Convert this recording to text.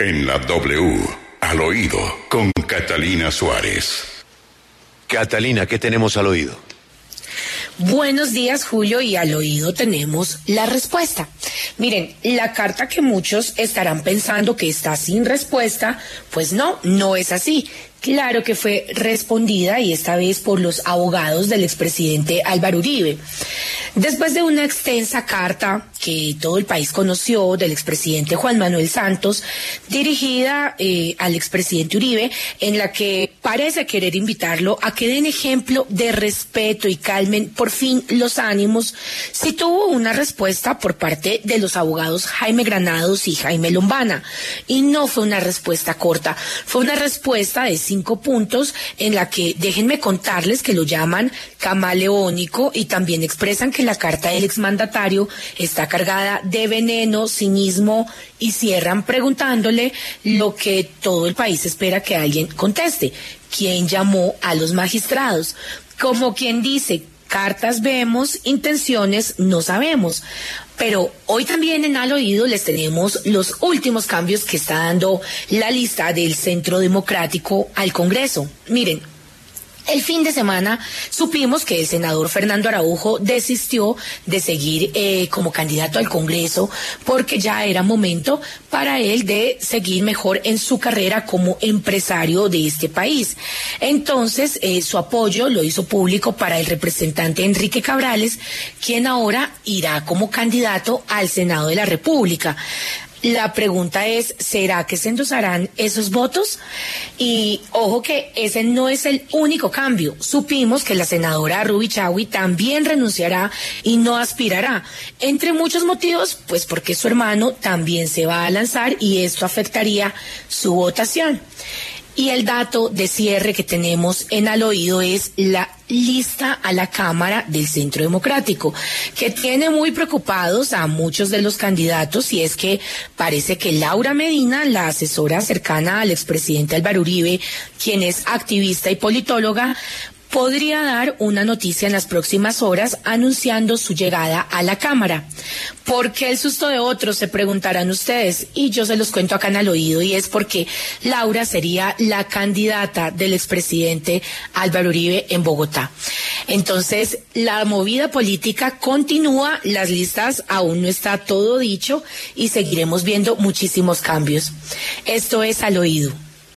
En la W, al oído, con Catalina Suárez. Catalina, ¿qué tenemos al oído? Buenos días, Julio, y al oído tenemos la respuesta. Miren, la carta que muchos estarán pensando que está sin respuesta, pues no, no es así. Claro que fue respondida y esta vez por los abogados del expresidente Álvaro Uribe. Después de una extensa carta que todo el país conoció del expresidente Juan Manuel Santos, dirigida eh, al expresidente Uribe, en la que parece querer invitarlo a que den ejemplo de respeto y calmen por fin los ánimos, si tuvo una respuesta por parte de los abogados Jaime Granados y Jaime Lombana. Y no fue una respuesta corta, fue una respuesta de cinco puntos en la que déjenme contarles que lo llaman camaleónico y también expresan que la carta del exmandatario está cargada de veneno, cinismo y cierran preguntándole lo que todo el país espera que alguien conteste. ¿Quién llamó a los magistrados? Como quien dice, cartas vemos, intenciones no sabemos. Pero hoy también en Al Oído les tenemos los últimos cambios que está dando la lista del Centro Democrático al Congreso. Miren, el fin de semana supimos que el senador Fernando Araujo desistió de seguir eh, como candidato al Congreso porque ya era momento para él de seguir mejor en su carrera como empresario de este país. Entonces, eh, su apoyo lo hizo público para el representante Enrique Cabrales, quien ahora irá como candidato al Senado de la República. La pregunta es, ¿será que se endosarán esos votos? Y ojo que ese no es el único cambio. Supimos que la senadora Ruby Chawi también renunciará y no aspirará. Entre muchos motivos, pues porque su hermano también se va a lanzar y esto afectaría su votación. Y el dato de cierre que tenemos en al oído es la lista a la Cámara del Centro Democrático, que tiene muy preocupados a muchos de los candidatos y es que parece que Laura Medina, la asesora cercana al expresidente Álvaro Uribe, quien es activista y politóloga, podría dar una noticia en las próximas horas anunciando su llegada a la Cámara. ¿Por qué el susto de otros? Se preguntarán ustedes. Y yo se los cuento acá en el oído y es porque Laura sería la candidata del expresidente Álvaro Uribe en Bogotá. Entonces, la movida política continúa, las listas aún no está todo dicho y seguiremos viendo muchísimos cambios. Esto es al oído.